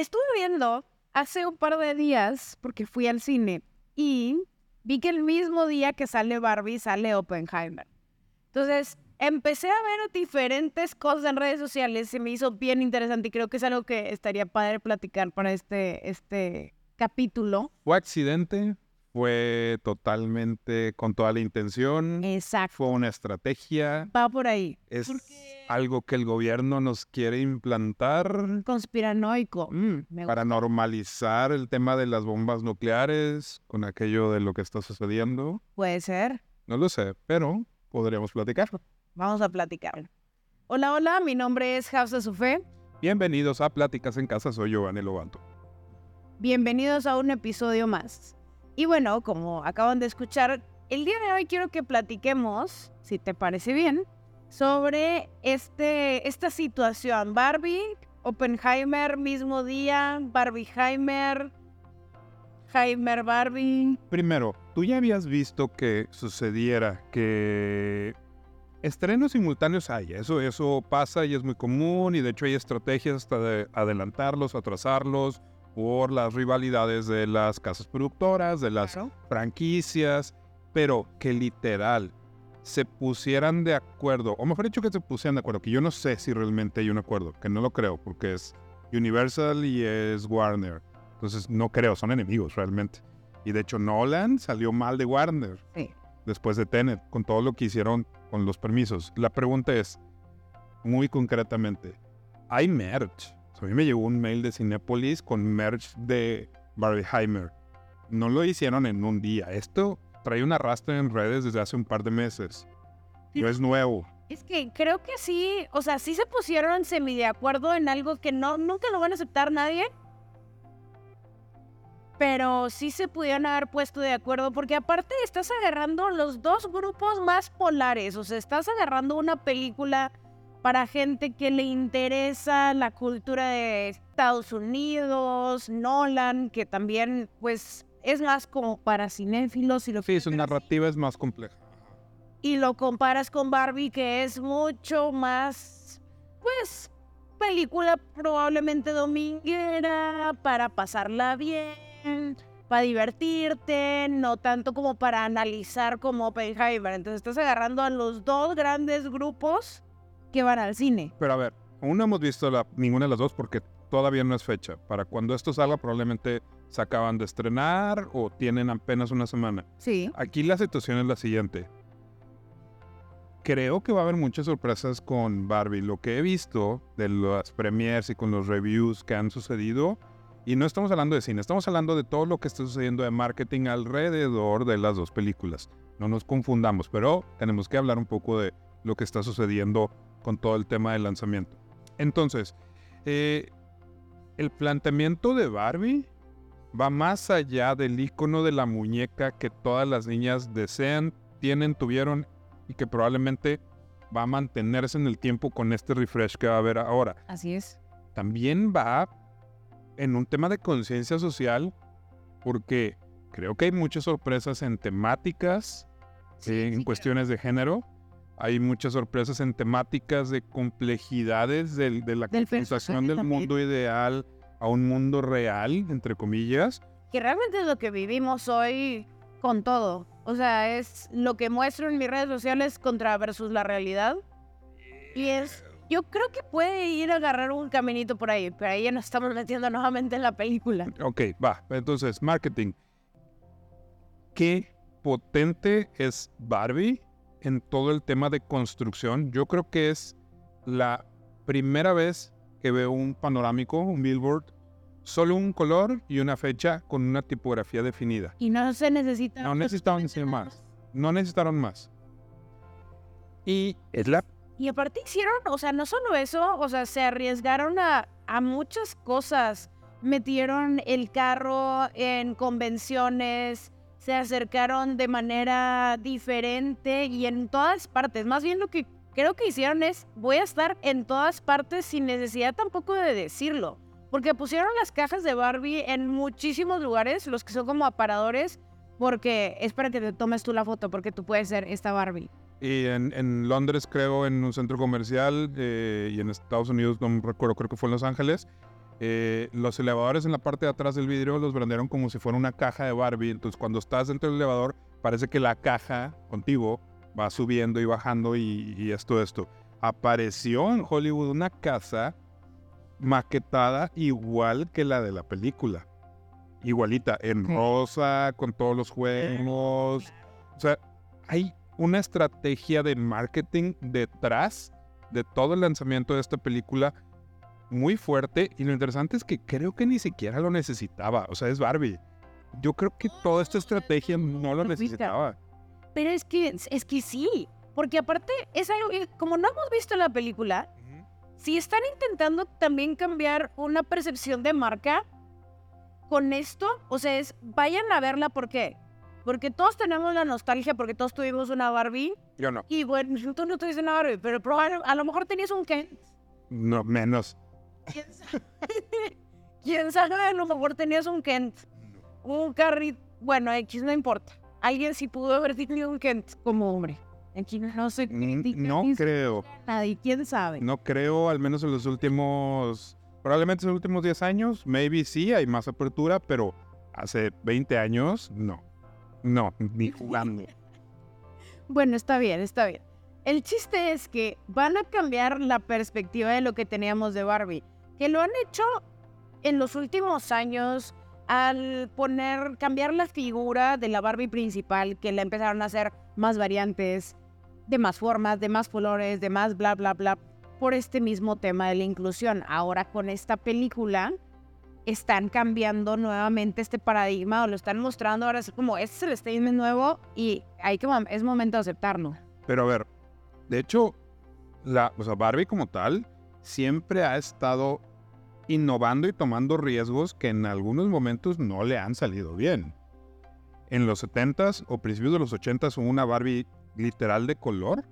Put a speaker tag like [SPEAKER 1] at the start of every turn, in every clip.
[SPEAKER 1] estuve viendo hace un par de días, porque fui al cine, y vi que el mismo día que sale Barbie sale Oppenheimer. Entonces, empecé a ver diferentes cosas en redes sociales, se me hizo bien interesante y creo que es algo que estaría padre platicar para este, este capítulo.
[SPEAKER 2] Fue accidente, fue totalmente con toda la intención.
[SPEAKER 1] Exacto.
[SPEAKER 2] Fue una estrategia.
[SPEAKER 1] Va por ahí.
[SPEAKER 2] Es algo que el gobierno nos quiere implantar.
[SPEAKER 1] Conspiranoico.
[SPEAKER 2] Mm, para normalizar el tema de las bombas nucleares con aquello de lo que está sucediendo.
[SPEAKER 1] Puede ser.
[SPEAKER 2] No lo sé, pero podríamos platicar.
[SPEAKER 1] Vamos a platicar. Hola, hola, mi nombre es Hafsa Sufé.
[SPEAKER 2] Bienvenidos a Pláticas en Casa, soy Giovanni Lobanto.
[SPEAKER 1] Bienvenidos a un episodio más. Y bueno, como acaban de escuchar, el día de hoy quiero que platiquemos, si te parece bien, sobre este, esta situación. Barbie, Oppenheimer, mismo día, Barbieheimer, Heimer Barbie.
[SPEAKER 2] Primero, ¿tú ya habías visto que sucediera que estrenos simultáneos hay? Eso, eso pasa y es muy común y de hecho hay estrategias hasta de adelantarlos, atrasarlos por las rivalidades de las casas productoras, de las franquicias, pero que literal se pusieran de acuerdo, o mejor dicho que se pusieran de acuerdo, que yo no sé si realmente hay un acuerdo, que no lo creo, porque es Universal y es Warner. Entonces no creo, son enemigos realmente. Y de hecho Nolan salió mal de Warner después de Tenet, con todo lo que hicieron con los permisos. La pregunta es, muy concretamente, ¿hay merch? A mí me llegó un mail de Cinepolis con merch de Barbieheimer. No lo hicieron en un día. Esto trae un arrastre en redes desde hace un par de meses. No es nuevo.
[SPEAKER 1] Es que creo que sí, o sea, sí se pusieron semi de acuerdo en algo que no, nunca lo van a aceptar nadie. Pero sí se pudieron haber puesto de acuerdo, porque aparte estás agarrando los dos grupos más polares. O sea, estás agarrando una película para gente que le interesa la cultura de Estados Unidos, Nolan, que también pues es más como para cinéfilos y lo
[SPEAKER 2] Sí, su narrativa es más compleja.
[SPEAKER 1] Y lo comparas con Barbie, que es mucho más, pues, película probablemente dominguera, para pasarla bien, para divertirte, no tanto como para analizar como Oppenheimer. Entonces estás agarrando a los dos grandes grupos que van al cine.
[SPEAKER 2] Pero a ver, aún no hemos visto la, ninguna de las dos porque todavía no es fecha. Para cuando esto salga probablemente se acaban de estrenar o tienen apenas una semana.
[SPEAKER 1] Sí.
[SPEAKER 2] Aquí la situación es la siguiente. Creo que va a haber muchas sorpresas con Barbie. Lo que he visto de las premiers y con los reviews que han sucedido, y no estamos hablando de cine, estamos hablando de todo lo que está sucediendo de marketing alrededor de las dos películas. No nos confundamos, pero tenemos que hablar un poco de lo que está sucediendo con todo el tema del lanzamiento. Entonces, eh, el planteamiento de Barbie va más allá del icono de la muñeca que todas las niñas desean, tienen, tuvieron y que probablemente va a mantenerse en el tiempo con este refresh que va a haber ahora.
[SPEAKER 1] Así es.
[SPEAKER 2] También va en un tema de conciencia social porque creo que hay muchas sorpresas en temáticas, en cuestiones de género hay muchas sorpresas en temáticas de complejidades de, la del del mundo ideal a un mundo real, entre comillas.
[SPEAKER 1] Que realmente es lo que vivimos hoy con todo. O sea, es lo que muestro en mis redes sociales contra versus la realidad. Y es, yo creo que puede ir a agarrar un caminito por ahí, pero ahí ya nos estamos metiendo nuevamente en la película.
[SPEAKER 2] Ok, va. Entonces, marketing. ¿Qué potente es Barbie en todo el tema de construcción. Yo creo que es la primera vez que veo un panorámico, un billboard, solo un color y una fecha con una tipografía definida.
[SPEAKER 1] Y no se necesita.
[SPEAKER 2] No necesitaron más. No necesitaron más. Y es la.
[SPEAKER 1] Y aparte hicieron, o sea, no solo eso, o sea, se arriesgaron a, a muchas cosas. Metieron el carro en convenciones, se acercaron de manera diferente y en todas partes. Más bien lo que creo que hicieron es, voy a estar en todas partes sin necesidad tampoco de decirlo. Porque pusieron las cajas de Barbie en muchísimos lugares, los que son como aparadores, porque es para que te tomes tú la foto, porque tú puedes ser esta Barbie.
[SPEAKER 2] Y en, Londres, creo, en un centro comercial, eh, y en Estados Unidos, no me recuerdo, creo que fue en Los Ángeles, eh, los elevadores en la parte de atrás del vidrio los vendieron como si fuera una caja de Barbie. Entonces, cuando estás dentro del elevador, parece que la caja contigo va subiendo y bajando y, y esto, esto. Apareció en Hollywood una casa maquetada igual que la de la película. Igualita, en rosa, con todos los juegos. O sea, hay una estrategia de marketing detrás de todo el lanzamiento de esta película muy fuerte. Y lo interesante es que creo que ni siquiera lo necesitaba. O sea, es Barbie. Yo creo que toda esta estrategia no lo necesitaba.
[SPEAKER 1] Pero es que, es que sí. Porque aparte, es algo, eh, como no hemos visto la película, si están intentando también cambiar una percepción de marca con esto, o sea, es vayan a verla, ¿por qué? Porque todos tenemos la nostalgia, porque todos tuvimos una Barbie.
[SPEAKER 2] Yo no.
[SPEAKER 1] Y bueno, tú no tuviste una Barbie, pero a lo mejor tenías un Ken.
[SPEAKER 2] No, menos.
[SPEAKER 1] ¿Quién sabe? ¿Quién sabe? A lo mejor tenías un Kent. Un carrito. Bueno, X no importa. Alguien sí pudo haber tenido un Kent como hombre. Aquí no sé.
[SPEAKER 2] No creo.
[SPEAKER 1] Nadie, quién sabe.
[SPEAKER 2] No creo, al menos en los últimos, probablemente en los últimos 10 años, maybe sí, hay más apertura, pero hace 20 años, no. No, ni jugando.
[SPEAKER 1] Bueno, está bien, está bien. El chiste es que van a cambiar la perspectiva de lo que teníamos de Barbie. Que lo han hecho en los últimos años al poner, cambiar la figura de la Barbie principal, que la empezaron a hacer más variantes, de más formas, de más colores, de más bla, bla, bla, por este mismo tema de la inclusión. Ahora con esta película están cambiando nuevamente este paradigma o lo están mostrando ahora es como este es el statement nuevo y hay que es momento de aceptarlo.
[SPEAKER 2] Pero a ver, de hecho, la, o sea, Barbie como tal siempre ha estado innovando y tomando riesgos que en algunos momentos no le han salido bien. En los 70s o principios de los 80s hubo una Barbie literal de color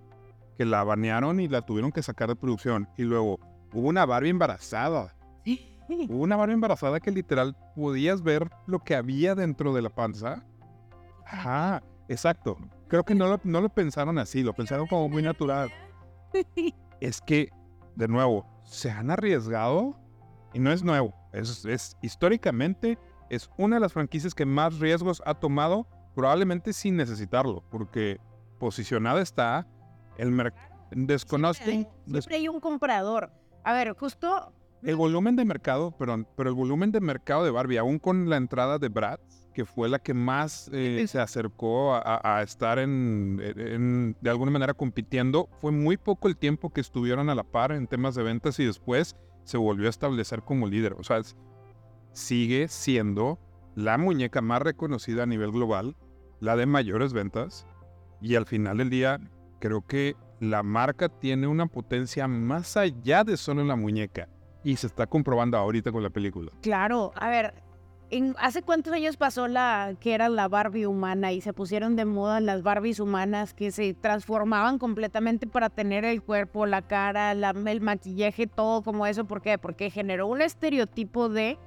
[SPEAKER 2] que la banearon y la tuvieron que sacar de producción. Y luego hubo una Barbie embarazada. Hubo una Barbie embarazada que literal podías ver lo que había dentro de la panza. Ajá, exacto. Creo que no lo, no lo pensaron así, lo pensaron como muy natural. Es que, de nuevo, se han arriesgado y no es nuevo. Es, es históricamente es una de las franquicias que más riesgos ha tomado, probablemente sin necesitarlo, porque posicionada está el mercado. Desconozco
[SPEAKER 1] Siempre,
[SPEAKER 2] des-
[SPEAKER 1] siempre hay un comprador. A ver, justo
[SPEAKER 2] el volumen de mercado, perdón, pero el volumen de mercado de Barbie, aún con la entrada de Brad, que fue la que más eh, se acercó a, a- estar en, en- de alguna manera compitiendo, fue muy poco el tiempo que estuvieron a la par en temas de ventas y después se volvió a establecer como líder. O sea, sigue siendo la muñeca más reconocida a nivel global, la de mayores ventas, y al final del día creo que la marca tiene una potencia más allá de solo la muñeca. Y se está comprobando ahorita con la película.
[SPEAKER 1] Claro, a ver, ¿hace cuántos años pasó la que era la Barbie humana y se pusieron de moda las Barbies humanas que se transformaban completamente para tener el cuerpo, la cara, el maquillaje, todo como eso? ¿Por qué? Porque generó un estereotipo de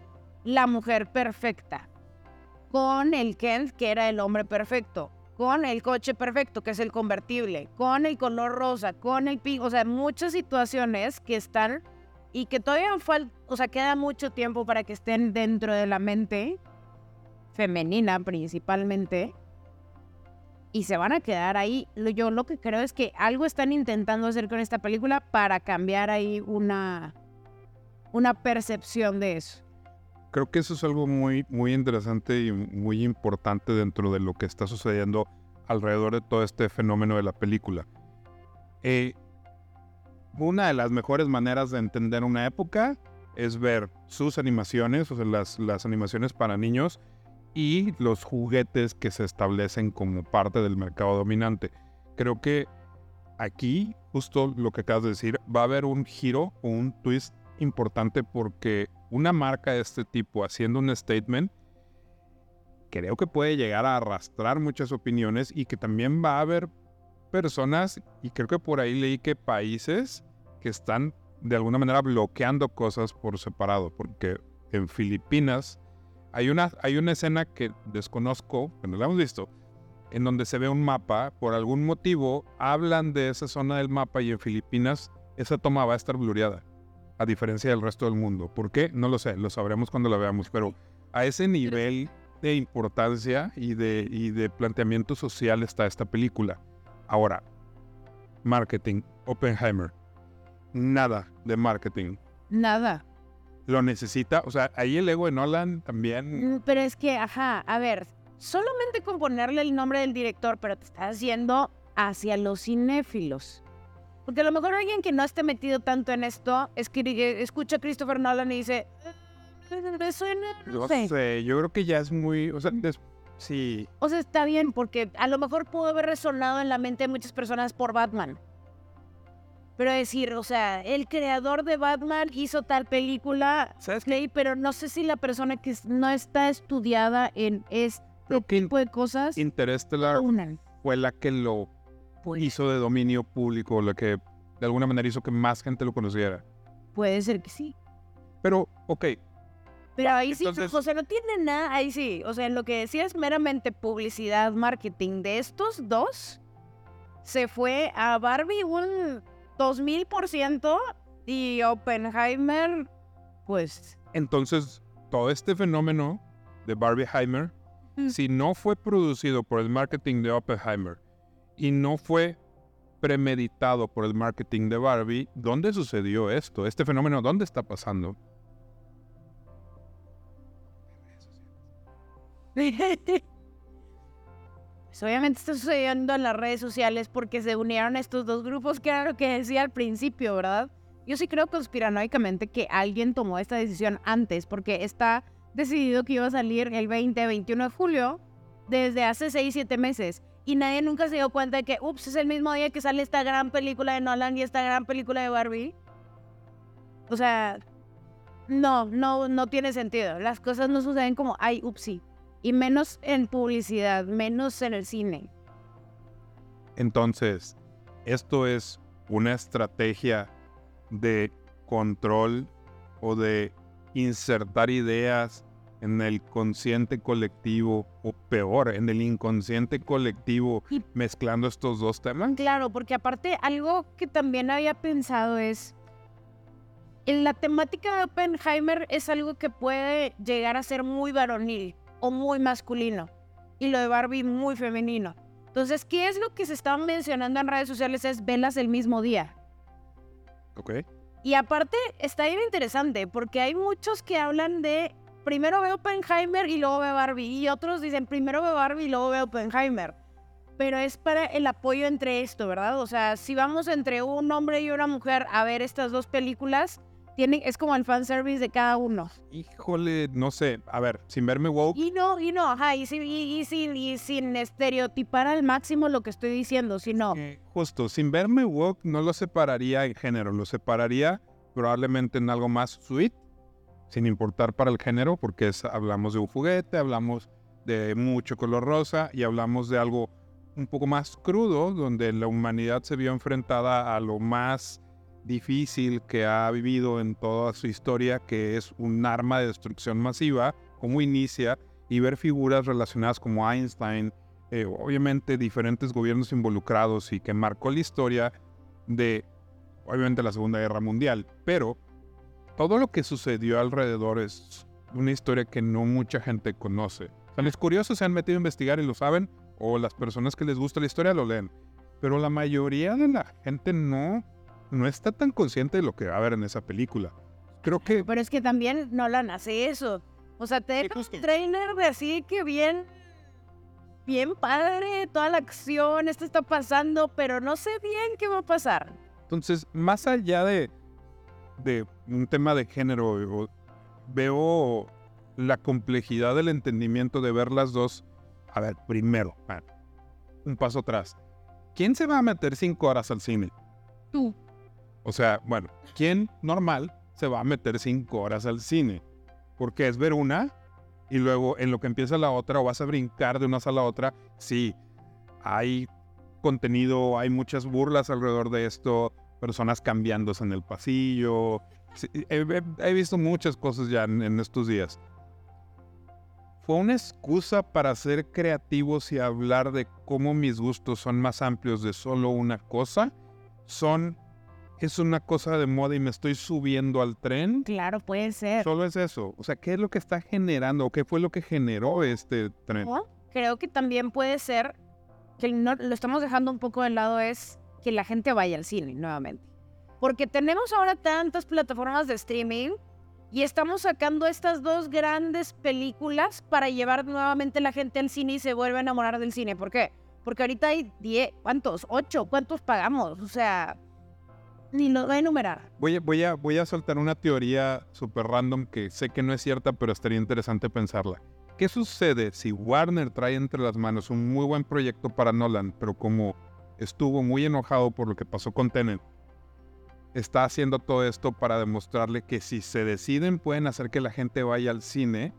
[SPEAKER 1] la mujer perfecta con el Ken, que era el hombre perfecto, con el coche perfecto, que es el convertible, con el color rosa, con el pink, o sea, muchas situaciones que están y que todavía falta, o sea, queda mucho tiempo para que estén dentro de la mente femenina principalmente y se van a quedar ahí. Yo lo que creo es que algo están intentando hacer con esta película para cambiar ahí una una percepción de eso.
[SPEAKER 2] Creo que eso es algo muy, muy interesante y muy importante dentro de lo que está sucediendo alrededor de todo este fenómeno de la película. Eh, una de las mejores maneras de entender una época es ver sus animaciones, o sea, las, las animaciones para niños y los juguetes que se establecen como parte del mercado dominante. Creo que aquí, justo lo que acabas de decir, va a haber un giro o un twist importante porque una marca de este tipo haciendo un statement creo que puede llegar a arrastrar muchas opiniones y que también va a haber personas, y creo que por ahí leí que países que están de alguna manera bloqueando cosas por separado, porque en Filipinas hay una, hay una escena que desconozco, que no la hemos visto, en donde se ve un mapa, por algún motivo hablan de esa zona del mapa y en Filipinas esa toma va a estar blureada. a diferencia del resto del mundo. ¿Por qué? No lo sé, lo sabremos cuando la veamos, pero a ese nivel de importancia y de, y de planteamiento social está esta película. Ahora, marketing, Oppenheimer. Nada de marketing.
[SPEAKER 1] Nada.
[SPEAKER 2] Lo necesita, o sea, ahí el ego de Nolan también.
[SPEAKER 1] Mm, Pero es que, ajá, a ver, solamente con ponerle el nombre del director, pero te estás yendo hacia los cinéfilos. Porque a lo mejor alguien que no esté metido tanto en esto es que eh, escucha a Christopher Nolan y dice, "Eh, me suena, no
[SPEAKER 2] No
[SPEAKER 1] sé.
[SPEAKER 2] sé, yo creo que ya es muy, o sea, des- sí,
[SPEAKER 1] O sea, está bien, porque a lo mejor pudo haber resonado en la mente de muchas personas por Batman. Pero decir, o sea, el creador de Batman hizo tal película,
[SPEAKER 2] ¿sabes
[SPEAKER 1] ok, pero no sé si la persona que no está estudiada en este
[SPEAKER 2] Creo que
[SPEAKER 1] tipo de cosas,
[SPEAKER 2] Interstellar
[SPEAKER 1] unan.
[SPEAKER 2] fue la que lo hizo de dominio público, la que de alguna manera hizo que más gente lo conociera.
[SPEAKER 1] Puede ser que sí.
[SPEAKER 2] Pero, ok,
[SPEAKER 1] Pero ahí sí,
[SPEAKER 2] Entonces-
[SPEAKER 1] o sea, no tiene nada, ahí sí. O sea, en lo que decía es meramente publicidad, marketing de estos dos, se fue a Barbie un 2000% y Oppenheimer, pues,
[SPEAKER 2] entonces todo este fenómeno de Barbieheimer,
[SPEAKER 1] Mm.
[SPEAKER 2] si no fue producido por el marketing de Oppenheimer y no fue premeditado por el marketing de Barbie, ¿dónde sucedió esto? Este fenómeno, ¿dónde está pasando?
[SPEAKER 1] pues obviamente está sucediendo en las redes sociales porque se unieron estos dos grupos, que era lo que decía al principio, ¿verdad? Yo sí creo conspiranoicamente que alguien tomó esta decisión antes, porque está decidido que iba a salir el 20, 21 de julio desde hace 6, 7 meses. Y nadie nunca se dio cuenta de que, ups, es el mismo día que sale esta gran película de Nolan y esta gran película de Barbie. O sea, no, no, no tiene sentido. Las cosas no suceden como, ay, upsi. Y menos en publicidad, menos en el cine.
[SPEAKER 2] Entonces, esto es una estrategia de control o de insertar ideas en el consciente colectivo o peor, en el inconsciente colectivo,
[SPEAKER 1] Y-
[SPEAKER 2] mezclando estos dos temas.
[SPEAKER 1] Claro, porque aparte algo que también había pensado es, en la temática de Oppenheimer es algo que puede llegar a ser muy varonil o muy masculino y lo de Barbie muy femenino. Entonces, ¿qué es lo que se estaba mencionando en redes sociales? Es velas el mismo día.
[SPEAKER 2] Ok.
[SPEAKER 1] Y aparte está bien interesante porque hay muchos que hablan de primero veo Oppenheimer y luego veo Barbie y otros dicen primero veo Barbie y luego veo Oppenheimer. Pero es para el apoyo entre esto, ¿verdad? O sea, si vamos entre un hombre y una mujer a ver estas dos películas, es como el fanservice de cada uno.
[SPEAKER 2] Híjole, no sé. A ver, sin verme woke,
[SPEAKER 1] Y no, y no, ajá, y, sin- y- y sin, y sin estereotipar al máximo lo que estoy diciendo, sino...
[SPEAKER 2] eh, justo, sin verme woke, no lo separaría en género, lo separaría probablemente en algo más sweet, sin importar para el género, porque es- hablamos de un juguete, hablamos de mucho color rosa y hablamos de algo un poco más crudo, donde la humanidad se vio enfrentada a lo más difícil que ha vivido en toda su historia, que es un arma de destrucción masiva, cómo inicia, y ver figuras relacionadas como Einstein, eh, obviamente diferentes gobiernos involucrados y que marcó la historia de, obviamente, la Segunda Guerra Mundial. Pero todo lo que sucedió alrededor es una historia que no mucha gente conoce. O sea, los curiosos se han metido a investigar y lo saben, o las personas que les gusta la historia lo leen. Pero la mayoría de la gente no, no está tan consciente de lo que va a haber en esa película. Creo que
[SPEAKER 1] Pero es que también Nolan hace eso. O sea, te deja un trailer de así que bien, bien padre, toda la acción, esto está pasando, pero no sé bien qué va a pasar.
[SPEAKER 2] Entonces, más allá de, de un tema de género, veo la complejidad del entendimiento de ver las dos. A ver, primero, un paso atrás. ¿Quién se va a meter cinco horas al cine?
[SPEAKER 1] Tú.
[SPEAKER 2] O sea, bueno, ¿quién normal se va a meter cinco horas al cine? Porque es ver una y luego en lo que empieza la otra o vas a brincar de una sala a otra. Sí, hay contenido, hay muchas burlas alrededor de esto, personas cambiándose en el pasillo. He visto muchas cosas ya en, en estos días. Fue una excusa para ser creativos y hablar de cómo mis gustos son más amplios de solo una cosa. Son es una cosa de moda y me estoy subiendo al tren.
[SPEAKER 1] Claro, puede ser.
[SPEAKER 2] Solo es eso. O sea, ¿qué es lo que está generando? ¿O qué fue lo que generó este tren?
[SPEAKER 1] Creo que también puede ser que no, lo estamos dejando un poco de lado es que la gente vaya al cine nuevamente. Porque tenemos ahora tantas plataformas de streaming y estamos sacando estas dos grandes películas para llevar nuevamente la gente al cine y se vuelve a enamorar del cine. ¿Por qué? Porque ahorita hay 10, ¿cuántos? ¿8? ¿Cuántos pagamos? O sea, ni lo voy a enumerar.
[SPEAKER 2] Voy a, voy a, voy a soltar una teoría súper random que sé que no es cierta, pero estaría interesante pensarla. ¿Qué sucede si Warner trae entre las manos un muy buen proyecto para Nolan, pero como estuvo muy enojado por lo que pasó con Tenet, está haciendo todo esto para demostrarle que si se deciden pueden hacer que la gente vaya al cine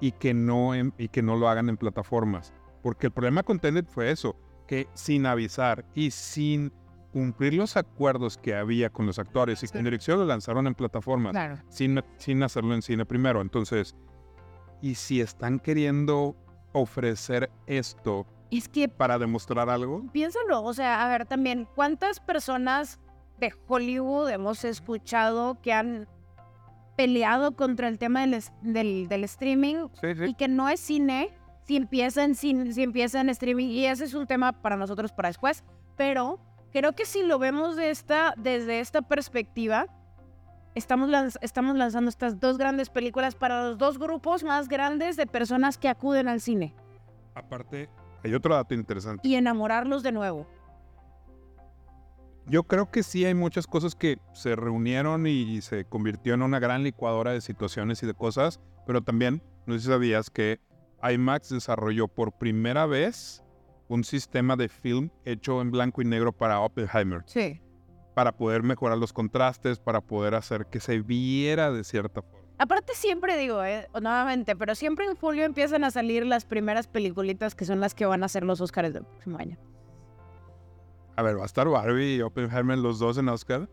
[SPEAKER 2] y que no, en- y que no lo hagan en plataformas? Porque el problema con Tenet fue eso, que sin avisar y sin cumplir los acuerdos que había con los actores y con dirección lo lanzaron en plataformas
[SPEAKER 1] Claro.
[SPEAKER 2] sin, sin hacerlo en cine primero. Entonces, y si están queriendo ofrecer esto
[SPEAKER 1] Es que
[SPEAKER 2] para demostrar algo,
[SPEAKER 1] piénsalo, o sea, a ver también, ¿cuántas personas de Hollywood hemos escuchado que han peleado contra el tema del, del, del streaming
[SPEAKER 2] sí,
[SPEAKER 1] y que no es cine si empieza en cine, si empieza en streaming y ese es un tema para nosotros para después, pero creo que si lo vemos de esta, desde esta perspectiva, estamos, lanz- estamos lanzando estas dos grandes películas para los dos grupos más grandes de personas que acuden al cine
[SPEAKER 2] aparte, hay otro dato interesante.
[SPEAKER 1] y enamorarlos de nuevo.
[SPEAKER 2] Yo creo que sí hay muchas cosas que se reunieron y se convirtió en una gran licuadora de situaciones y de cosas, pero también, no sé si sabías que IMAX desarrolló por primera vez un sistema de film hecho en blanco y negro para Oppenheimer.
[SPEAKER 1] Sí.
[SPEAKER 2] para poder mejorar los contrastes, para poder hacer que se viera de cierta forma.
[SPEAKER 1] Aparte siempre digo, eh, nuevamente, pero siempre en julio empiezan a salir las primeras peliculitas que son las que van a ser los Oscars del próximo año.
[SPEAKER 2] A ver, ¿va a estar Barbie y Oppenheimer los dos en Oscar?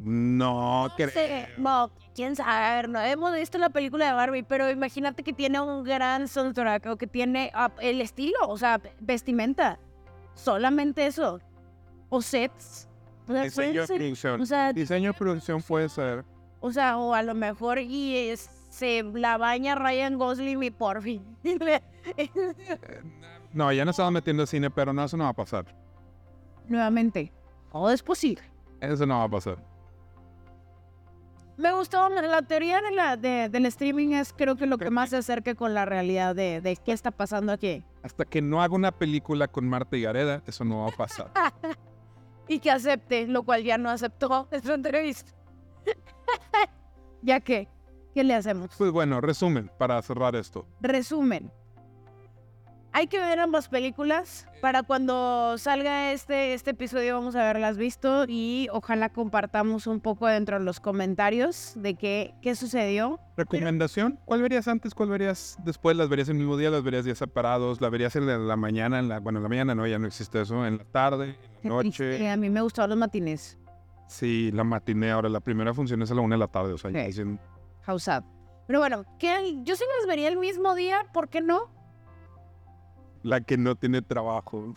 [SPEAKER 2] No, creo.
[SPEAKER 1] sé, no, quién sabe, a ver, no hemos visto la película de Barbie, pero imagínate que tiene un gran soundtrack o que tiene ah, el estilo, o sea, vestimenta, solamente eso, o sets. O sea,
[SPEAKER 2] Diseño
[SPEAKER 1] ser-
[SPEAKER 2] producción.
[SPEAKER 1] o sea,
[SPEAKER 2] Diseño de producción puede ser.
[SPEAKER 1] o sea, o a lo mejor y es- se la baña Ryan Gosling y por fin.
[SPEAKER 2] No, ya no estaba metiendo cine, pero no, eso no va a pasar.
[SPEAKER 1] Nuevamente, todo es posible.
[SPEAKER 2] Eso no va a pasar.
[SPEAKER 1] Me gustó la teoría de la, de- del streaming es creo que lo que más se acerca con la realidad de, de qué está pasando aquí.
[SPEAKER 2] Hasta que no haga una película con Marta y Gareda, eso no va a pasar.
[SPEAKER 1] Y que acepte, lo cual ya no aceptó en su entrevista. ya que, ¿qué le hacemos?
[SPEAKER 2] Pues bueno, resumen, para cerrar esto.
[SPEAKER 1] Resumen. Hay que ver ambas películas. Para cuando salga este, este episodio vamos a haberlas visto y ojalá compartamos un poco dentro de los comentarios de qué, qué sucedió.
[SPEAKER 2] ¿Recomendación? ¿Cuál verías antes? ¿Cuál verías después? ¿Las verías el mismo día? ¿Las verías días separados? ¿La verías en la, la mañana? En la, bueno, en la mañana no, ya no existe eso. ¿En la tarde? ¿En la noche?
[SPEAKER 1] A mí me gustaron los matines.
[SPEAKER 2] Sí, la matiné. Ahora, la primera función es a la una de la tarde. O sea, ya dicen,
[SPEAKER 1] House Up. Pero bueno, ¿qué? yo sí las vería el mismo día, ¿por qué no?
[SPEAKER 2] La que no tiene trabajo.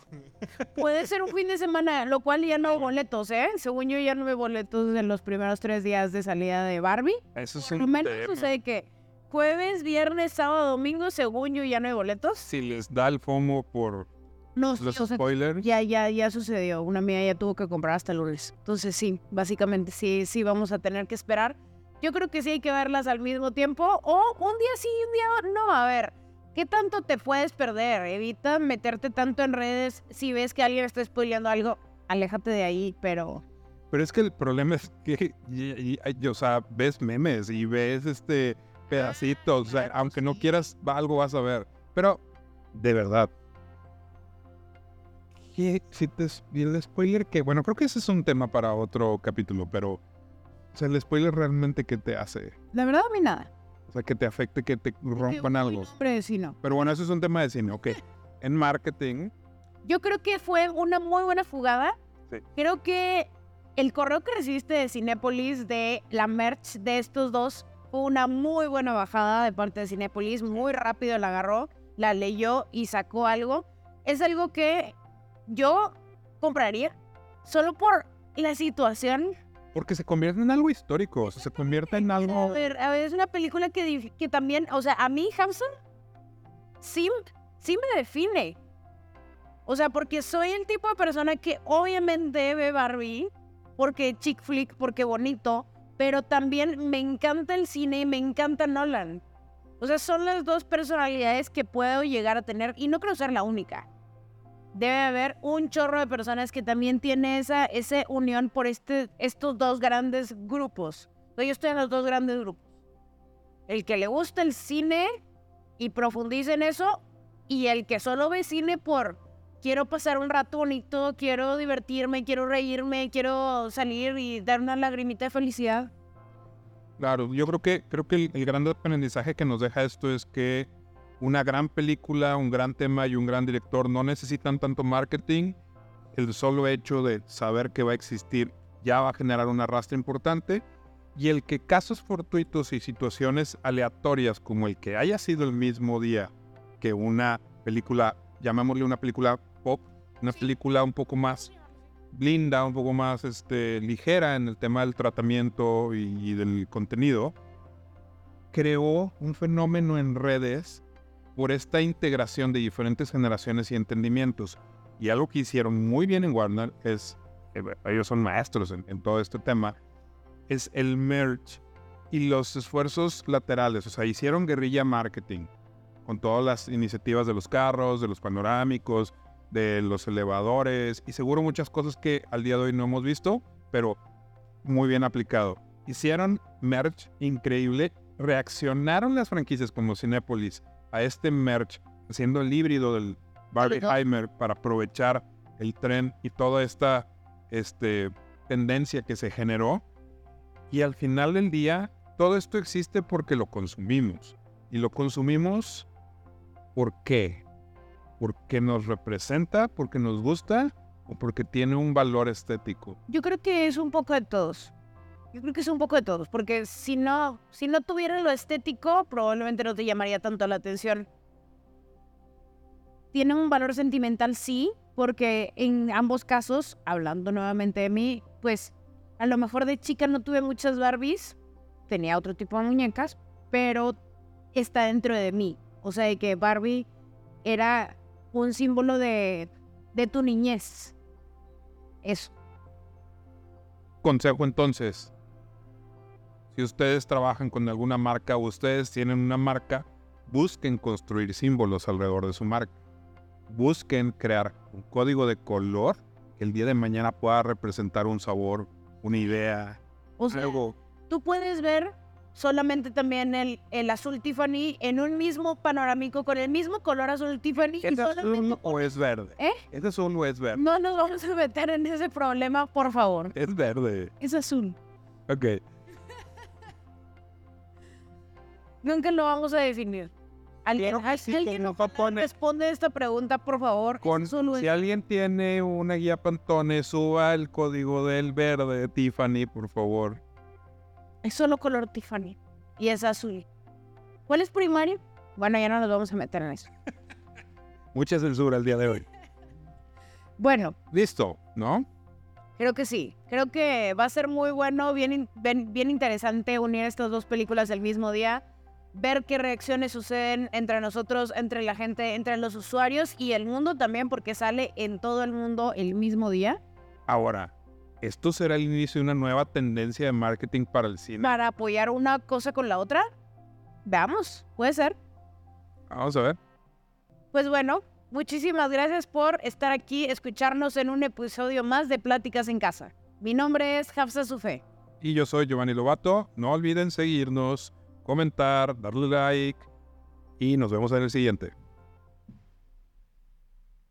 [SPEAKER 1] Puede ser un fin de semana, lo cual ya no hay boletos, ¿eh? Según yo ya no hay boletos en los primeros tres días de salida de Barbie.
[SPEAKER 2] Eso es
[SPEAKER 1] Por lo menos
[SPEAKER 2] tema.
[SPEAKER 1] sucede que jueves, viernes, sábado, domingo, según yo ya no hay boletos.
[SPEAKER 2] Si les da el FOMO por
[SPEAKER 1] No, sí,
[SPEAKER 2] los
[SPEAKER 1] o sea,
[SPEAKER 2] spoilers,
[SPEAKER 1] ya, ya, ya sucedió. Una amiga ya tuvo que comprar hasta el lunes. Entonces sí, básicamente sí, sí vamos a tener que esperar. Yo creo que sí hay que verlas al mismo tiempo o un día sí y un día no. A ver, ¿qué tanto te puedes perder? Evita meterte tanto en redes. Si ves que alguien está spoileando algo, aléjate de ahí, pero...
[SPEAKER 2] Pero es que el problema es que, y- y- y- o sea, ves memes y ves este pedacitos, o sea, aunque no quieras, algo vas a ver. Pero, de verdad, ¿qué- si te, y el spoiler que, bueno, creo que ese es un tema para otro capítulo, pero, o sea, el spoiler realmente que te hace,
[SPEAKER 1] La verdad, a mí nada.
[SPEAKER 2] O sea, que te afecte, que te rompan algo.
[SPEAKER 1] No.
[SPEAKER 2] Pero bueno, eso es un tema de cine, ok. En marketing,
[SPEAKER 1] Yo creo que fue una muy buena jugada.
[SPEAKER 2] Sí.
[SPEAKER 1] Creo que el correo que recibiste de Cinépolis de la merch de estos dos fue una muy buena bajada de parte de Cinépolis. Muy rápido la agarró, la leyó y sacó algo. Es algo que yo compraría solo por la situación
[SPEAKER 2] Porque se convierte en algo histórico, o sea, se convierte en
[SPEAKER 1] A
[SPEAKER 2] algo...
[SPEAKER 1] ver, a ver, es una película que, que también, o sea, a mí Hamson sí, sí me define. O sea, porque soy el tipo de persona que obviamente ve Barbie, porque chick flick, porque bonito, pero también me encanta el cine y me encanta Nolan. O sea, son las dos personalidades que puedo llegar a tener y no creo ser la única. Debe haber un chorro de personas que también tiene esa, esa unión por este, estos dos grandes grupos. Yo estoy en los dos grandes grupos. El que le gusta el cine y profundiza en eso, y el que solo ve cine por quiero pasar un rato bonito, quiero divertirme, quiero reírme, quiero salir y dar una lagrimita de felicidad.
[SPEAKER 2] Claro, yo creo que, creo que el, el gran aprendizaje que nos deja esto es que una gran película, un gran tema y un gran director no necesitan tanto marketing. El solo hecho de saber que va a existir ya va a generar un arrastre importante. Y el que casos fortuitos y situaciones aleatorias como el que haya sido el mismo día que una película, llamémosle una película pop, una película un poco más blinda, un poco más este, ligera en el tema del tratamiento y, y del contenido, creó un fenómeno en redes por esta integración de diferentes generaciones y entendimientos. Y algo que hicieron muy bien en Warner es, eh, ellos son maestros en, todo este tema, es el merch y los esfuerzos laterales. O sea, hicieron guerrilla marketing con todas las iniciativas de los carros, de los panorámicos, de los elevadores y seguro muchas cosas que al día de hoy no hemos visto, pero muy bien aplicado. Hicieron merch increíble, reaccionaron las franquicias como Cinépolis a este merch, haciendo el híbrido del Barbieheimer para aprovechar el tren y toda esta este, tendencia que se generó. Y al final del día, todo esto existe porque lo consumimos. Y lo consumimos ¿por qué? porque nos representa, porque nos gusta o porque tiene un valor estético.
[SPEAKER 1] Yo creo que es un poco de todos. Yo creo que es un poco de todos, porque si no, si no tuviera lo estético, probablemente no te llamaría tanto la atención. Tiene un valor sentimental, sí, porque en ambos casos, hablando nuevamente de mí, pues a lo mejor de chica no tuve muchas Barbies, tenía otro tipo de muñecas, pero está dentro de mí. O sea, de que Barbie era un símbolo de, de tu niñez. Eso.
[SPEAKER 2] Consejo entonces, si ustedes trabajan con alguna marca o ustedes tienen una marca, busquen construir símbolos alrededor de su marca. Busquen crear un código de color que el día de mañana pueda representar un sabor, una idea,
[SPEAKER 1] O sea,
[SPEAKER 2] algo.
[SPEAKER 1] tú puedes ver solamente también el, el azul Tiffany en un mismo panorámico con el mismo color azul Tiffany.
[SPEAKER 2] ¿Es azul o es verde?
[SPEAKER 1] ¿Eh?
[SPEAKER 2] ¿Es azul o es verde?
[SPEAKER 1] No nos vamos a meter en ese problema, por favor.
[SPEAKER 2] Es verde.
[SPEAKER 1] Es azul.
[SPEAKER 2] Ok.
[SPEAKER 1] Nunca lo vamos a definir. Alguien,
[SPEAKER 2] que sí,
[SPEAKER 1] alguien responde esta pregunta, por favor.
[SPEAKER 2] Con- si alguien tiene una guía Pantone, suba el código del verde de Tiffany, por favor.
[SPEAKER 1] Es solo color Tiffany. Y es azul. ¿Cuál es primario? Bueno, ya no nos vamos a meter en eso.
[SPEAKER 2] Mucha censura el día de hoy.
[SPEAKER 1] Bueno,
[SPEAKER 2] Listo, ¿no?
[SPEAKER 1] creo que sí. Creo que va a ser muy bueno, bien, bien, bien interesante unir estas dos películas el mismo día. Ver qué reacciones suceden entre nosotros, entre la gente, entre los usuarios y el mundo también, porque sale en todo el mundo el mismo día.
[SPEAKER 2] Ahora, ¿esto será el inicio de una nueva tendencia de marketing para el cine?
[SPEAKER 1] Para apoyar una cosa con la otra. Veamos, puede ser.
[SPEAKER 2] Vamos a ver.
[SPEAKER 1] Pues bueno, muchísimas gracias por estar aquí, escucharnos en un episodio más de Pláticas en Casa. Mi nombre es Hafsa Sufé.
[SPEAKER 2] Y yo soy Giovanni Lobato. No olviden seguirnos, comentar, darle like y nos vemos en el siguiente.